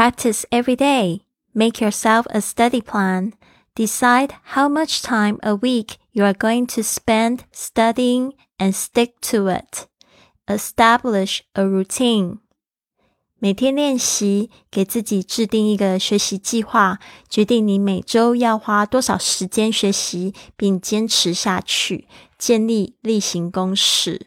Practice every day. Make yourself a study plan. Decide how much time a week you are going to spend studying and stick to it. Establish a routine. 每天练习，给自己制定一个学习计划，决定你每周要花多少时间学习，并坚持下去，建立例行公事。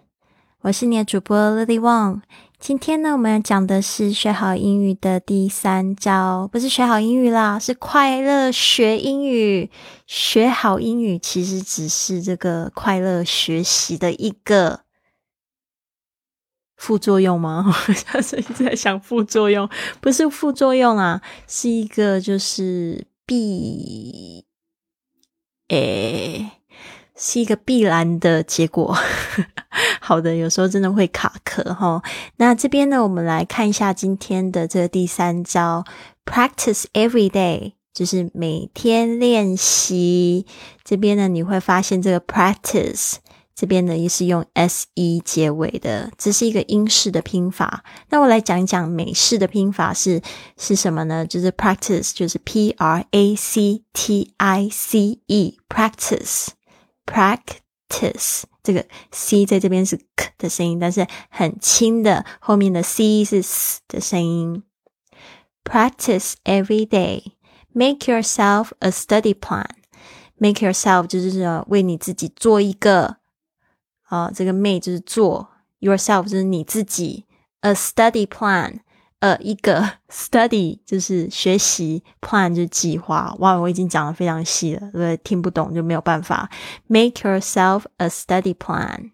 我是你的主播 Lily Wong。今天呢，我们要讲的是学好英语的第三招，不是学好英语啦，是快乐学英语。学好英语其实只是这个快乐学习的一个副作用吗？我现在一直在想副作用，不是副作用啊，是一个就是必诶。是一个必然的结果。好的，有时候真的会卡壳哈。那这边呢，我们来看一下今天的这个第三招，practice every day，就是每天练习。这边呢，你会发现这个 practice 这边呢也是用 s e 结尾的，这是一个英式的拼法。那我来讲一讲美式的拼法是是什么呢？就是 practice，就是 p r a c t i c e，practice。Practice 这个 c 在这边是 k 的声音，但是很轻的，后面的 c 是 s 的声音。Practice every day. Make yourself a study plan. Make yourself 就是说为你自己做一个啊，这个 make 就是做，yourself 就是你自己，a study plan。 呃，一个 study 就是学习，plan 就是计划。哇，我已经讲的非常细了，对不对？听不懂就没有办法。Make yourself a study plan.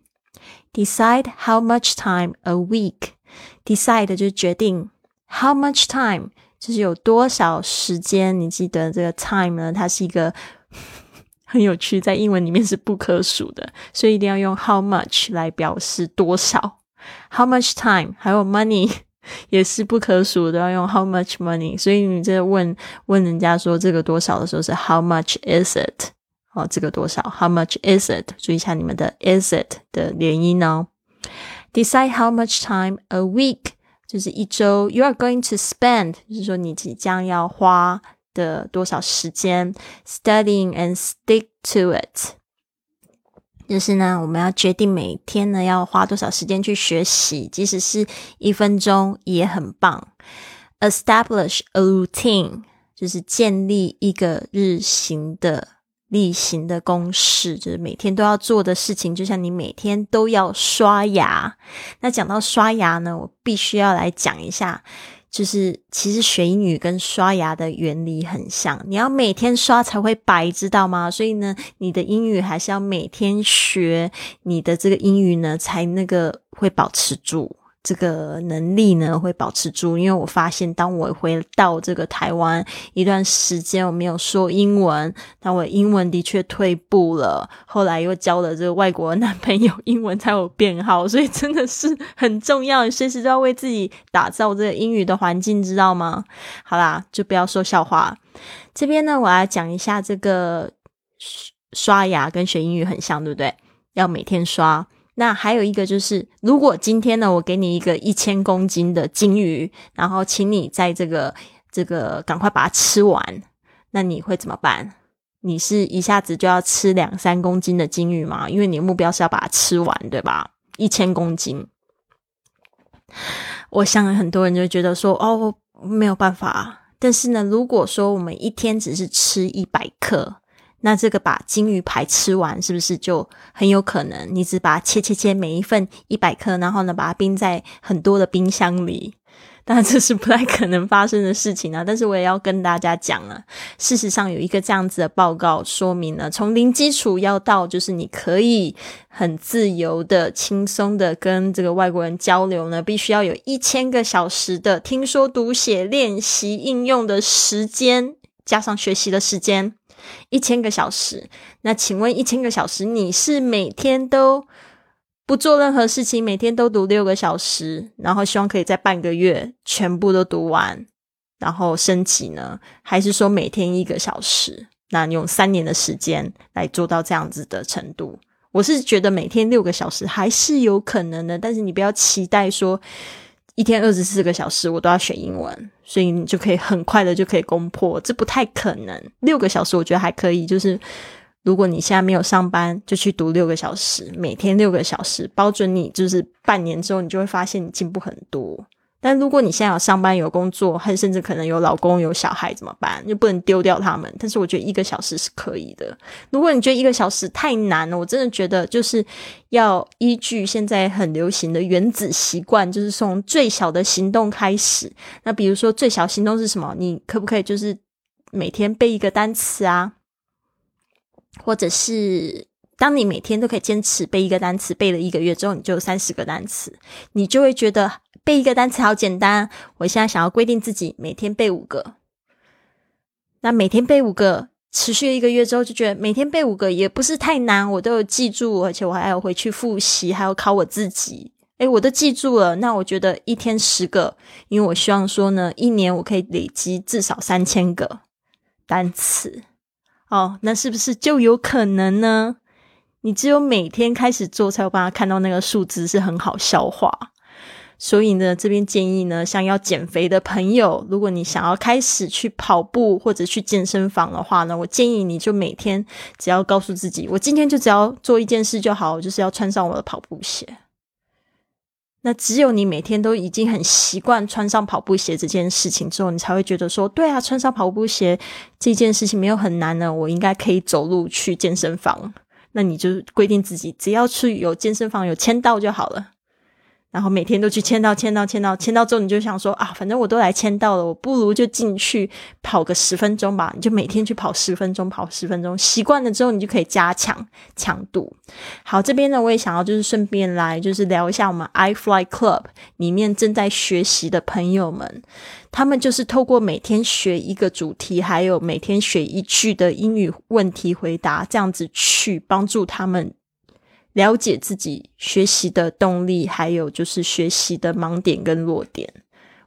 Decide how much time a week. Decide 就是决定，how much time 就是有多少时间。你记得这个 time 呢？它是一个很有趣，在英文里面是不可数的，所以一定要用 how much 来表示多少。How much time？还有 money。也是不可数的，要用 how much money。所以你在问问人家说这个多少的时候是 how much is it？哦，这个多少？how much is it？注意一下你们的 is it 的连音哦。Decide how much time a week，就是一周。You are going to spend，就是说你即将要花的多少时间 studying and stick to it。就是呢，我们要决定每天呢要花多少时间去学习，即使是一分钟也很棒。Establish a routine，就是建立一个日行的例行的公式，就是每天都要做的事情。就像你每天都要刷牙。那讲到刷牙呢，我必须要来讲一下。就是其实学英语跟刷牙的原理很像，你要每天刷才会白，知道吗？所以呢，你的英语还是要每天学，你的这个英语呢才那个会保持住。这个能力呢会保持住，因为我发现，当我回到这个台湾一段时间，我没有说英文，但我英文的确退步了。后来又交了这个外国男朋友，英文才有变好，所以真的是很重要，随时都要为自己打造这个英语的环境，知道吗？好啦，就不要说笑话。这边呢，我来讲一下这个刷牙跟学英语很像，对不对？要每天刷。那还有一个就是，如果今天呢，我给你一个一千公斤的金鱼，然后请你在这个这个赶快把它吃完，那你会怎么办？你是一下子就要吃两三公斤的金鱼吗？因为你目标是要把它吃完，对吧？一千公斤，我想很多人就觉得说，哦，没有办法。但是呢，如果说我们一天只是吃一百克。那这个把金鱼排吃完，是不是就很有可能？你只把它切切切，每一份一百克，然后呢，把它冰在很多的冰箱里，当然这是不太可能发生的事情啊。但是我也要跟大家讲了，事实上有一个这样子的报告说明了，从零基础要到就是你可以很自由的、轻松的跟这个外国人交流呢，必须要有一千个小时的听说读写练习应用的时间，加上学习的时间。一千个小时，那请问一千个小时，你是每天都不做任何事情，每天都读六个小时，然后希望可以在半个月全部都读完，然后升级呢？还是说每天一个小时？那用三年的时间来做到这样子的程度？我是觉得每天六个小时还是有可能的，但是你不要期待说。一天二十四个小时，我都要学英文，所以你就可以很快的就可以攻破，这不太可能。六个小时我觉得还可以，就是如果你现在没有上班，就去读六个小时，每天六个小时，保准你就是半年之后，你就会发现你进步很多。但如果你现在有上班有工作，还甚至可能有老公有小孩怎么办？就不能丢掉他们。但是我觉得一个小时是可以的。如果你觉得一个小时太难了，我真的觉得就是要依据现在很流行的原子习惯，就是从最小的行动开始。那比如说最小行动是什么？你可不可以就是每天背一个单词啊？或者是当你每天都可以坚持背一个单词，背了一个月之后，你就三十个单词，你就会觉得。背一个单词好简单，我现在想要规定自己每天背五个。那每天背五个，持续一个月之后，就觉得每天背五个也不是太难，我都有记住，而且我还要回去复习，还要考我自己。诶，我都记住了。那我觉得一天十个，因为我希望说呢，一年我可以累积至少三千个单词。哦，那是不是就有可能呢？你只有每天开始做，才有办法看到那个数字是很好消化。所以呢，这边建议呢，想要减肥的朋友，如果你想要开始去跑步或者去健身房的话呢，我建议你就每天只要告诉自己，我今天就只要做一件事就好，就是要穿上我的跑步鞋。那只有你每天都已经很习惯穿上跑步鞋这件事情之后，你才会觉得说，对啊，穿上跑步鞋这件事情没有很难呢，我应该可以走路去健身房。那你就规定自己，只要去有健身房有签到就好了。然后每天都去签到，签到，签到，签到之后，你就想说啊，反正我都来签到了，我不如就进去跑个十分钟吧。你就每天去跑十分钟，跑十分钟，习惯了之后，你就可以加强强度。好，这边呢，我也想要就是顺便来就是聊一下我们 iFly Club 里面正在学习的朋友们，他们就是透过每天学一个主题，还有每天学一句的英语问题回答，这样子去帮助他们。了解自己学习的动力，还有就是学习的盲点跟弱点。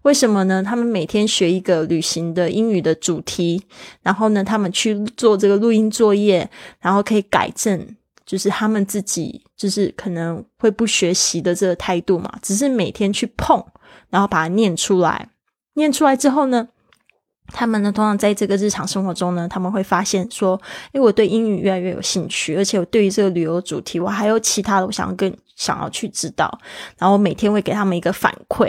为什么呢？他们每天学一个旅行的英语的主题，然后呢，他们去做这个录音作业，然后可以改正，就是他们自己就是可能会不学习的这个态度嘛。只是每天去碰，然后把它念出来，念出来之后呢？他们呢，通常在这个日常生活中呢，他们会发现说：“诶，我对英语越来越有兴趣，而且我对于这个旅游主题，我还有其他的，我想要更想要去知道。然后我每天会给他们一个反馈，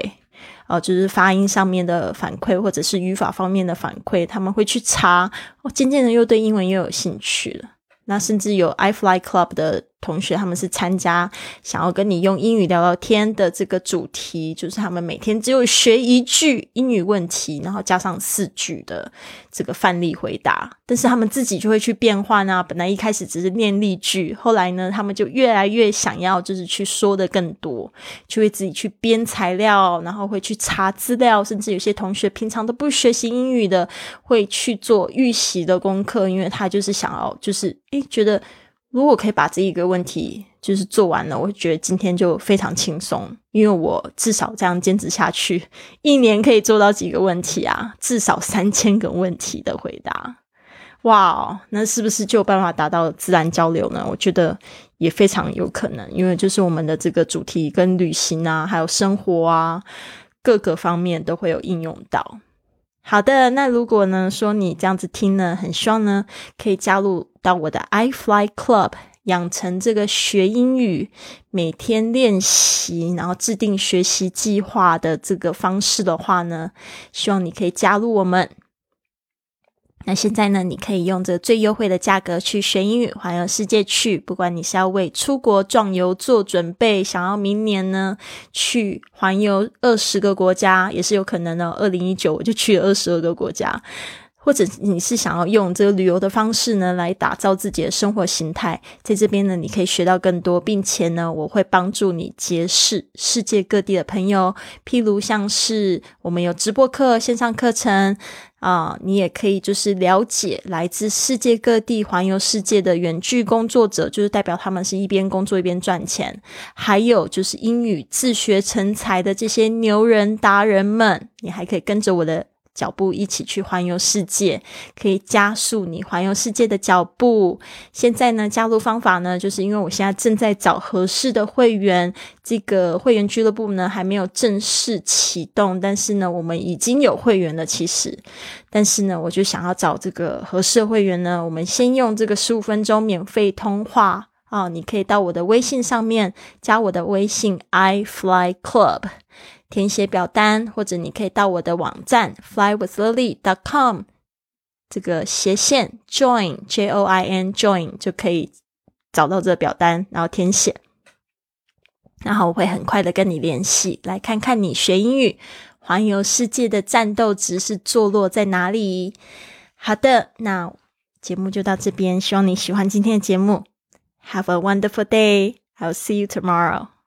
呃，就是发音上面的反馈，或者是语法方面的反馈，他们会去查。哦，渐渐的又对英文又有兴趣了。那甚至有 iFly Club 的。同学，他们是参加想要跟你用英语聊聊天的这个主题，就是他们每天只有学一句英语问题，然后加上四句的这个范例回答。但是他们自己就会去变换啊，本来一开始只是念例句，后来呢，他们就越来越想要就是去说的更多，就会自己去编材料，然后会去查资料，甚至有些同学平常都不学习英语的，会去做预习的功课，因为他就是想要就是诶觉得。如果可以把这一个问题就是做完了，我觉得今天就非常轻松，因为我至少这样坚持下去，一年可以做到几个问题啊？至少三千个问题的回答，哇，那是不是就有办法达到自然交流呢？我觉得也非常有可能，因为就是我们的这个主题跟旅行啊，还有生活啊，各个方面都会有应用到。好的，那如果呢说你这样子听呢，很希望呢可以加入到我的 iFly Club，养成这个学英语每天练习，然后制定学习计划的这个方式的话呢，希望你可以加入我们。那现在呢，你可以用这最优惠的价格去学英语环游世界去。不管你是要为出国壮游做准备，想要明年呢去环游二十个国家，也是有可能的。二零一九我就去了二十二个国家。或者你是想要用这个旅游的方式呢，来打造自己的生活形态，在这边呢，你可以学到更多，并且呢，我会帮助你结识世界各地的朋友。譬如像是我们有直播课、线上课程啊，你也可以就是了解来自世界各地环游世界的远距工作者，就是代表他们是一边工作一边赚钱。还有就是英语自学成才的这些牛人达人们，你还可以跟着我的。脚步一起去环游世界，可以加速你环游世界的脚步。现在呢，加入方法呢，就是因为我现在正在找合适的会员，这个会员俱乐部呢还没有正式启动，但是呢，我们已经有会员了。其实，但是呢，我就想要找这个合适的会员呢，我们先用这个十五分钟免费通话啊，你可以到我的微信上面加我的微信 i fly club。填写表单，或者你可以到我的网站 flywithlily.com 这个斜线 join j o i n join 就可以找到这个表单，然后填写，然后我会很快的跟你联系，来看看你学英语环游世界的战斗值是坐落在哪里。好的，那节目就到这边，希望你喜欢今天的节目。Have a wonderful day. I'll see you tomorrow.